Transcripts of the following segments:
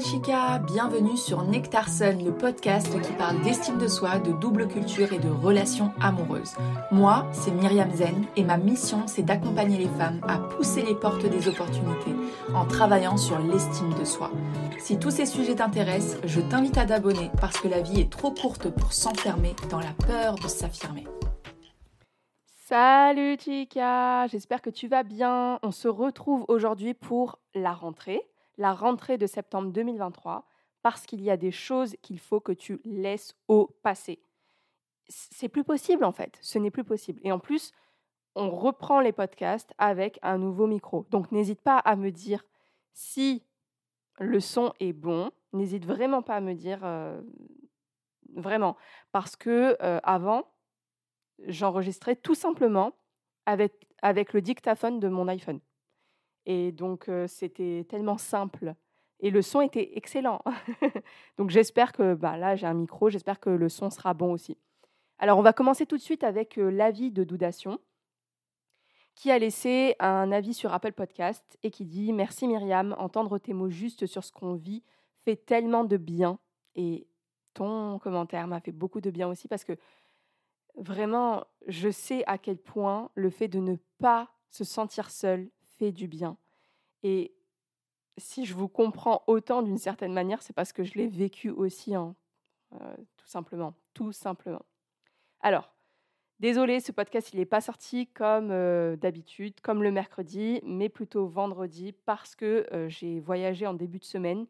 chica, bienvenue sur Nectar Sun, le podcast qui parle d'estime de soi, de double culture et de relations amoureuses. Moi, c'est Myriam Zen et ma mission, c'est d'accompagner les femmes à pousser les portes des opportunités en travaillant sur l'estime de soi. Si tous ces sujets t'intéressent, je t'invite à t'abonner parce que la vie est trop courte pour s'enfermer dans la peur de s'affirmer. Salut chica, j'espère que tu vas bien. On se retrouve aujourd'hui pour la rentrée la rentrée de septembre 2023 parce qu'il y a des choses qu'il faut que tu laisses au passé. C'est plus possible en fait, ce n'est plus possible. Et en plus, on reprend les podcasts avec un nouveau micro. Donc n'hésite pas à me dire si le son est bon. N'hésite vraiment pas à me dire euh, vraiment parce que euh, avant j'enregistrais tout simplement avec, avec le dictaphone de mon iPhone. Et donc, c'était tellement simple. Et le son était excellent. donc, j'espère que bah, là, j'ai un micro, j'espère que le son sera bon aussi. Alors, on va commencer tout de suite avec l'avis de Doudation, qui a laissé un avis sur Apple Podcast et qui dit Merci Myriam, entendre tes mots justes sur ce qu'on vit fait tellement de bien. Et ton commentaire m'a fait beaucoup de bien aussi parce que vraiment, je sais à quel point le fait de ne pas se sentir seul fait du bien. Et si je vous comprends autant d'une certaine manière, c'est parce que je l'ai vécu aussi, hein, euh, tout simplement, tout simplement. Alors, désolé, ce podcast, il n'est pas sorti comme euh, d'habitude, comme le mercredi, mais plutôt vendredi, parce que euh, j'ai voyagé en début de semaine.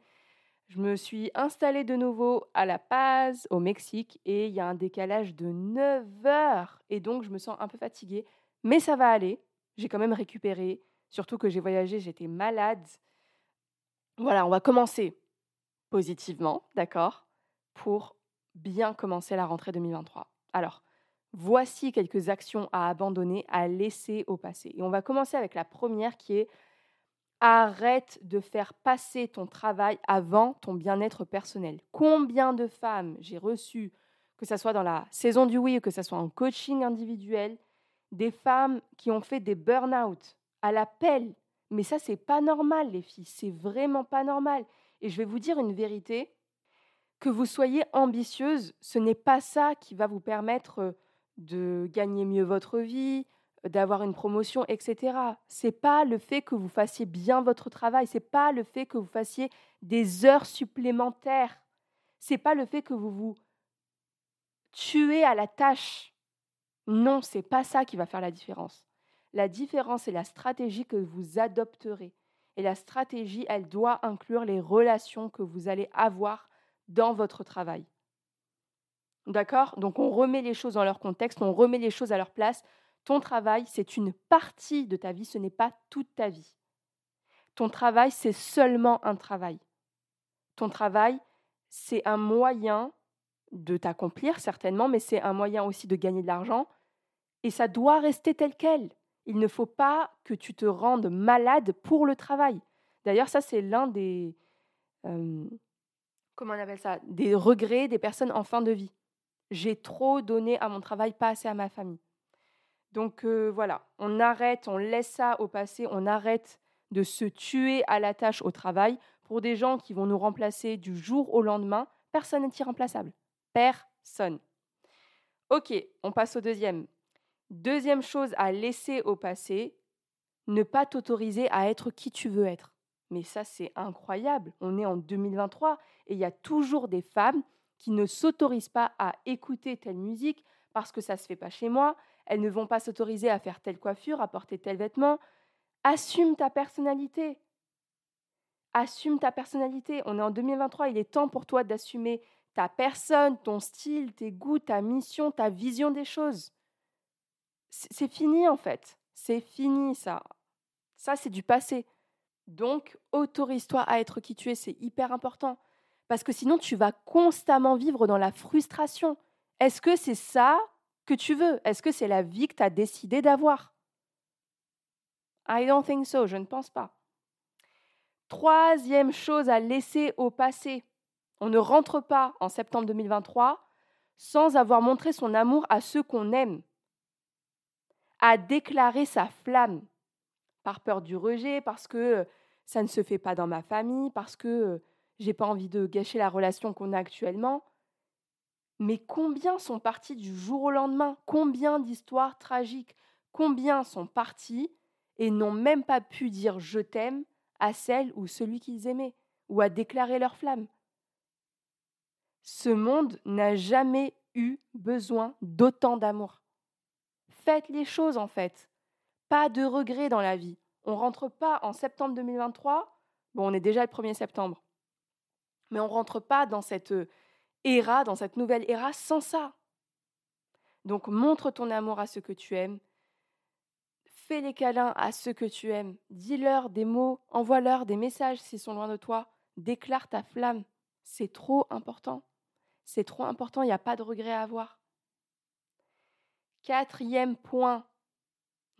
Je me suis installée de nouveau à La Paz, au Mexique, et il y a un décalage de 9 heures. Et donc, je me sens un peu fatiguée, mais ça va aller. J'ai quand même récupéré. Surtout que j'ai voyagé, j'étais malade. Voilà, on va commencer positivement, d'accord Pour bien commencer la rentrée 2023. Alors, voici quelques actions à abandonner, à laisser au passé. Et on va commencer avec la première qui est arrête de faire passer ton travail avant ton bien-être personnel. Combien de femmes j'ai reçues, que ce soit dans la saison du oui ou que ce soit en coaching individuel, des femmes qui ont fait des burn-out à l'appel. Mais ça, c'est pas normal, les filles. C'est vraiment pas normal. Et je vais vous dire une vérité. Que vous soyez ambitieuse, ce n'est pas ça qui va vous permettre euh, de gagner mieux votre vie, d'avoir une promotion, etc. C'est pas le fait que vous fassiez bien votre travail, c'est pas le fait que vous fassiez des heures supplémentaires, c'est pas le fait que vous vous tuez à la tâche. Non, c'est pas ça qui va faire la différence. La différence est la stratégie que vous adopterez. Et la stratégie, elle doit inclure les relations que vous allez avoir dans votre travail. D'accord? Donc on remet les choses dans leur contexte, on remet les choses à leur place. Ton travail, c'est une partie de ta vie, ce n'est pas toute ta vie. Ton travail, c'est seulement un travail. Ton travail, c'est un moyen de t'accomplir, certainement, mais c'est un moyen aussi de gagner de l'argent. Et ça doit rester tel quel. Il ne faut pas que tu te rendes malade pour le travail. D'ailleurs, ça, c'est l'un des. Euh, comment on appelle ça? Des regrets des personnes en fin de vie. J'ai trop donné à mon travail, pas assez à ma famille. Donc euh, voilà, on arrête, on laisse ça au passé, on arrête de se tuer à la tâche au travail pour des gens qui vont nous remplacer du jour au lendemain. Personne n'est irremplaçable. Personne. Ok, on passe au deuxième. Deuxième chose à laisser au passé, ne pas t'autoriser à être qui tu veux être. Mais ça, c'est incroyable. On est en 2023 et il y a toujours des femmes qui ne s'autorisent pas à écouter telle musique parce que ça ne se fait pas chez moi. Elles ne vont pas s'autoriser à faire telle coiffure, à porter tel vêtement. Assume ta personnalité. Assume ta personnalité. On est en 2023, il est temps pour toi d'assumer ta personne, ton style, tes goûts, ta mission, ta vision des choses c'est fini en fait. C'est fini ça. Ça, c'est du passé. Donc, autorise-toi à être qui tu es, c'est hyper important. Parce que sinon, tu vas constamment vivre dans la frustration. Est-ce que c'est ça que tu veux? Est-ce que c'est la vie que tu as décidé d'avoir? I don't think so, je ne pense pas. Troisième chose à laisser au passé. On ne rentre pas en septembre 2023 sans avoir montré son amour à ceux qu'on aime à déclarer sa flamme, par peur du rejet, parce que ça ne se fait pas dans ma famille, parce que j'ai pas envie de gâcher la relation qu'on a actuellement. Mais combien sont partis du jour au lendemain? Combien d'histoires tragiques? Combien sont partis et n'ont même pas pu dire je t'aime à celle ou celui qu'ils aimaient, ou à déclarer leur flamme? Ce monde n'a jamais eu besoin d'autant d'amour. Faites les choses en fait. Pas de regrets dans la vie. On rentre pas en septembre 2023. Bon, on est déjà le 1er septembre. Mais on rentre pas dans cette ère, dans cette nouvelle ère sans ça. Donc montre ton amour à ceux que tu aimes. Fais les câlins à ceux que tu aimes. Dis-leur des mots, envoie-leur des messages s'ils sont loin de toi. Déclare ta flamme. C'est trop important. C'est trop important, il n'y a pas de regret à avoir. Quatrième point,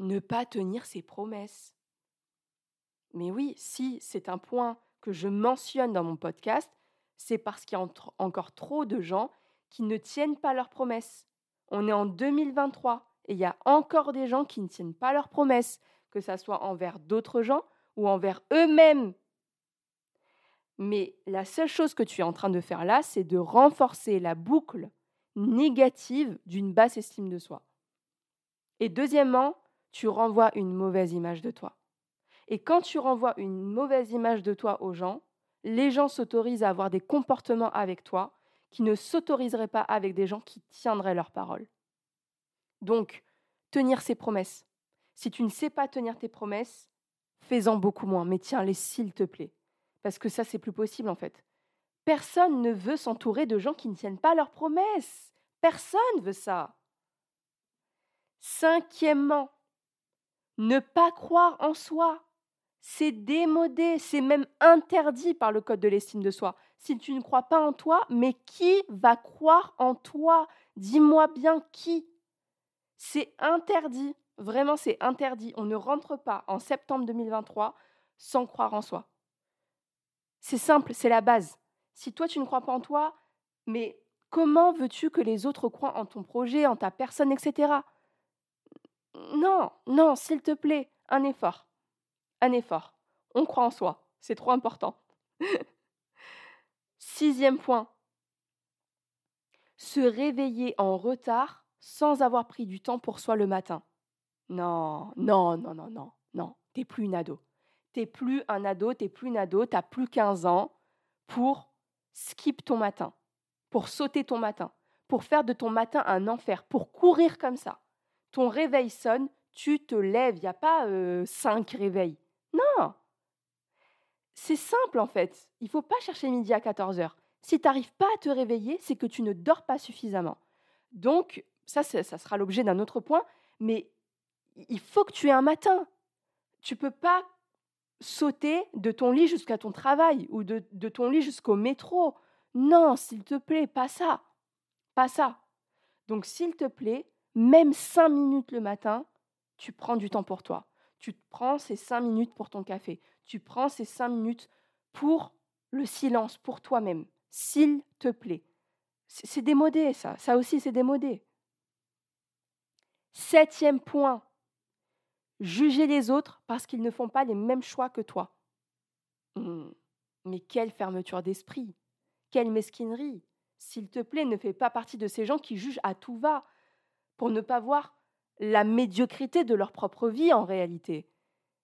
ne pas tenir ses promesses. Mais oui, si c'est un point que je mentionne dans mon podcast, c'est parce qu'il y a encore trop de gens qui ne tiennent pas leurs promesses. On est en 2023 et il y a encore des gens qui ne tiennent pas leurs promesses, que ce soit envers d'autres gens ou envers eux-mêmes. Mais la seule chose que tu es en train de faire là, c'est de renforcer la boucle négative d'une basse estime de soi. Et deuxièmement, tu renvoies une mauvaise image de toi. Et quand tu renvoies une mauvaise image de toi aux gens, les gens s'autorisent à avoir des comportements avec toi qui ne s'autoriseraient pas avec des gens qui tiendraient leurs paroles. Donc, tenir ses promesses. Si tu ne sais pas tenir tes promesses, fais-en beaucoup moins, mais tiens-les s'il te plaît. Parce que ça, c'est plus possible en fait. Personne ne veut s'entourer de gens qui ne tiennent pas leurs promesses. Personne veut ça. Cinquièmement, ne pas croire en soi. C'est démodé, c'est même interdit par le code de l'estime de soi. Si tu ne crois pas en toi, mais qui va croire en toi? Dis-moi bien qui. C'est interdit, vraiment c'est interdit. On ne rentre pas en septembre 2023 sans croire en soi. C'est simple, c'est la base. Si toi tu ne crois pas en toi, mais comment veux-tu que les autres croient en ton projet, en ta personne, etc. Non, non, s'il te plaît, un effort un effort. On croit en soi. C'est trop important. Sixième point. Se réveiller en retard sans avoir pris du temps pour soi le matin. Non, non, non, non, non, non. T'es plus une ado. T'es plus un ado, t'es plus une ado, t'as plus 15 ans pour skip ton matin, pour sauter ton matin, pour faire de ton matin un enfer, pour courir comme ça. Ton réveil sonne, tu te lèves, il n'y a pas euh, cinq réveils. Non C'est simple en fait. Il faut pas chercher midi à 14h. Si tu n'arrives pas à te réveiller, c'est que tu ne dors pas suffisamment. Donc, ça, ça sera l'objet d'un autre point, mais il faut que tu aies un matin. Tu peux pas sauter de ton lit jusqu'à ton travail ou de ton lit jusqu'au métro. Non, s'il te plaît, pas ça. Pas ça. Donc, s'il te plaît, même cinq minutes le matin, tu prends du temps pour toi tu prends ces cinq minutes pour ton café. Tu prends ces cinq minutes pour le silence, pour toi-même. S'il te plaît. C'est démodé, ça. Ça aussi, c'est démodé. Septième point. Juger les autres parce qu'ils ne font pas les mêmes choix que toi. Mmh. Mais quelle fermeture d'esprit. Quelle mesquinerie. S'il te plaît, ne fais pas partie de ces gens qui jugent à tout va pour ne pas voir la médiocrité de leur propre vie en réalité.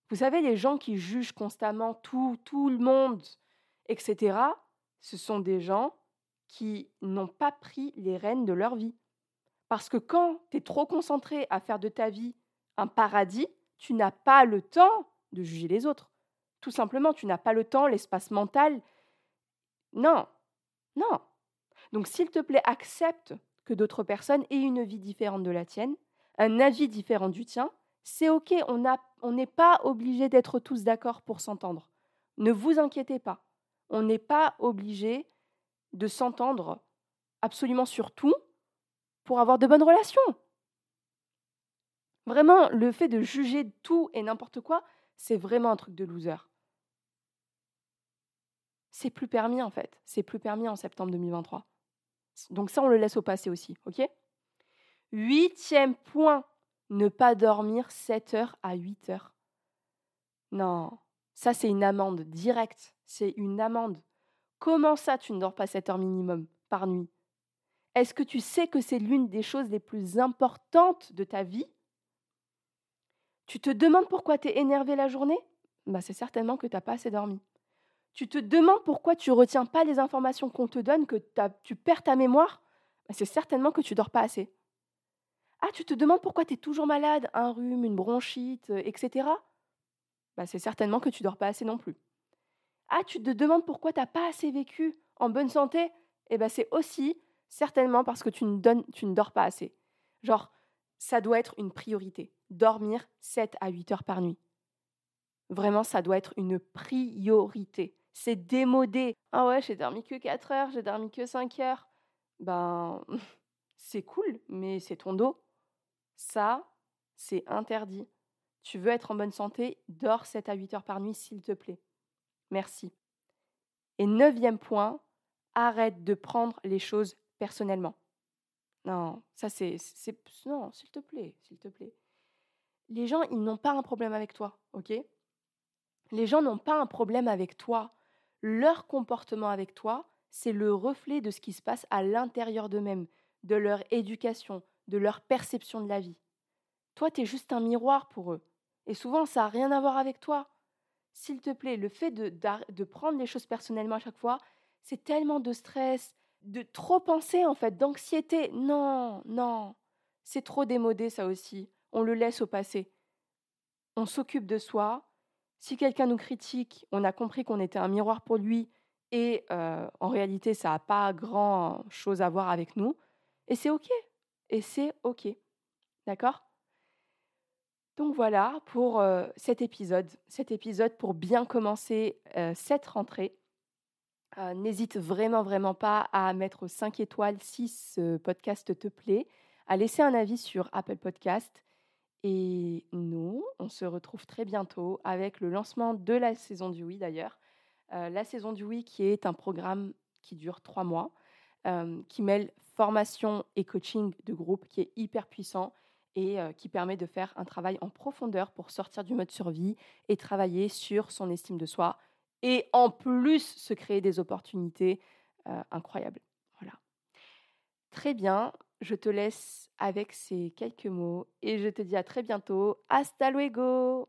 Vous savez, les gens qui jugent constamment tout, tout le monde, etc., ce sont des gens qui n'ont pas pris les rênes de leur vie. Parce que quand tu es trop concentré à faire de ta vie un paradis, tu n'as pas le temps de juger les autres. Tout simplement, tu n'as pas le temps, l'espace mental. Non, non. Donc s'il te plaît, accepte d'autres personnes aient une vie différente de la tienne, un avis différent du tien, c'est OK, on n'est pas obligé d'être tous d'accord pour s'entendre. Ne vous inquiétez pas. On n'est pas obligé de s'entendre absolument sur tout pour avoir de bonnes relations. Vraiment, le fait de juger tout et n'importe quoi, c'est vraiment un truc de loser. C'est plus permis en fait. C'est plus permis en septembre 2023. Donc ça, on le laisse au passé aussi, ok? Huitième point, ne pas dormir 7 heures à 8 heures. Non, ça c'est une amende directe, c'est une amende. Comment ça, tu ne dors pas 7 heures minimum par nuit? Est-ce que tu sais que c'est l'une des choses les plus importantes de ta vie? Tu te demandes pourquoi tu es énervé la journée? Bah, C'est certainement que tu n'as pas assez dormi. Tu te demandes pourquoi tu retiens pas les informations qu'on te donne, que tu perds ta mémoire bah, C'est certainement que tu dors pas assez. Ah, tu te demandes pourquoi tu es toujours malade, un rhume, une bronchite, euh, etc. Bah, c'est certainement que tu dors pas assez non plus. Ah, tu te demandes pourquoi tu n'as pas assez vécu en bonne santé Eh ben, c'est aussi certainement parce que tu ne, tu ne dors pas assez. Genre, ça doit être une priorité. Dormir 7 à 8 heures par nuit. Vraiment, ça doit être une priorité. C'est démodé. Ah ouais, j'ai dormi que 4 heures, j'ai dormi que 5 heures. Ben, c'est cool, mais c'est ton dos. Ça, c'est interdit. Tu veux être en bonne santé, dors 7 à 8 heures par nuit, s'il te plaît. Merci. Et neuvième point, arrête de prendre les choses personnellement. Non, ça c'est. Non, s'il te plaît, s'il te plaît. Les gens, ils n'ont pas un problème avec toi, ok? Les gens n'ont pas un problème avec toi. Leur comportement avec toi, c'est le reflet de ce qui se passe à l'intérieur d'eux-mêmes, de leur éducation, de leur perception de la vie. Toi, tu es juste un miroir pour eux. Et souvent, ça n'a rien à voir avec toi. S'il te plaît, le fait de, de prendre les choses personnellement à chaque fois, c'est tellement de stress, de trop penser en fait, d'anxiété. Non, non, c'est trop démodé ça aussi. On le laisse au passé. On s'occupe de soi. Si quelqu'un nous critique, on a compris qu'on était un miroir pour lui et euh, en réalité ça n'a pas grand chose à voir avec nous. Et c'est ok. Et c'est ok. D'accord? Donc voilà pour euh, cet épisode, cet épisode pour bien commencer euh, cette rentrée. N'hésite vraiment, vraiment pas à mettre 5 étoiles si ce podcast te plaît, à laisser un avis sur Apple Podcast. Et nous, on se retrouve très bientôt avec le lancement de la saison du Oui d'ailleurs. la saison du Oui qui est un programme qui dure trois mois, qui mêle formation et coaching de groupe, qui est hyper puissant et qui permet de faire un travail en profondeur pour sortir du mode survie et travailler sur son estime de soi et en plus se créer des opportunités incroyables. Voilà. Très bien, je te laisse avec ces quelques mots et je te dis à très bientôt. Hasta luego